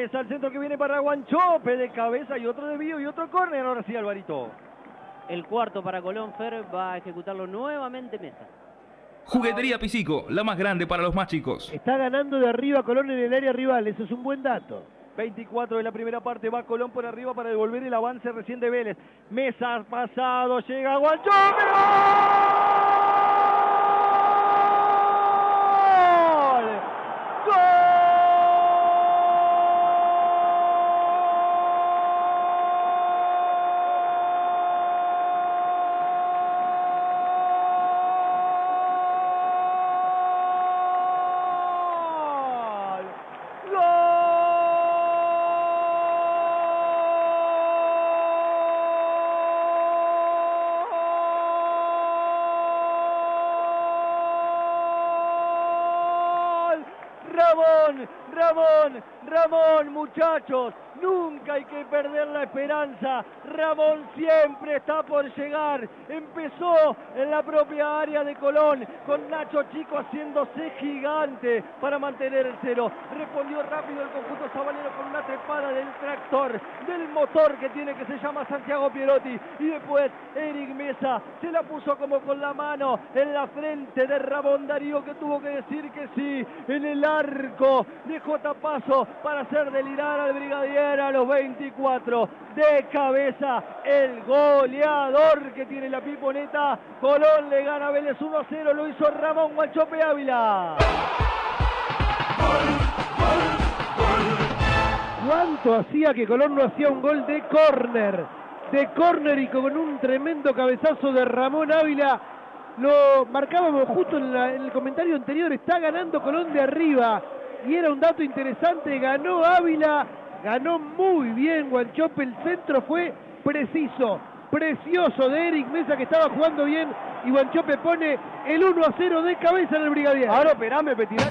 Es al centro que viene para Guanchope de cabeza y otro desvío y otro córner. Ahora sí, Alvarito. El cuarto para Colón Fer va a ejecutarlo nuevamente Mesa. Juguetería Pisico, la más grande para los más chicos. Está ganando de arriba Colón en el área rival, eso es un buen dato. 24 de la primera parte, va Colón por arriba para devolver el avance recién de Vélez. Mesa pasado, llega Guanchope. ¡Gol! Ramón, Ramón, muchachos, nunca hay que perder la esperanza. Ramón siempre está por llegar. Empezó en la propia área de Colón con Nacho Chico haciéndose gigante para mantener el cero. Respondió rápido el conjunto sabalero con una trepada del tractor, del motor que tiene que se llama Santiago Pierotti. Y después Eric Mesa se la puso como con la mano en la frente de Ramón Darío que tuvo que decir que sí en el arco dejó tapazo para hacer delirar al brigadier a los 24 de cabeza el goleador que tiene la piponeta Colón le gana a Vélez 1 0 lo hizo Ramón Guachope Ávila ¿Cuánto hacía que Colón no hacía un gol de córner? De córner y con un tremendo cabezazo de Ramón Ávila. Lo marcábamos justo en el comentario anterior. Está ganando Colón de arriba. Y era un dato interesante. Ganó Ávila. Ganó muy bien Guanchope. El centro fue preciso. Precioso de Eric Mesa que estaba jugando bien. Y Guanchope pone el 1 a 0 de cabeza en el Brigadier. ahora operame Petilar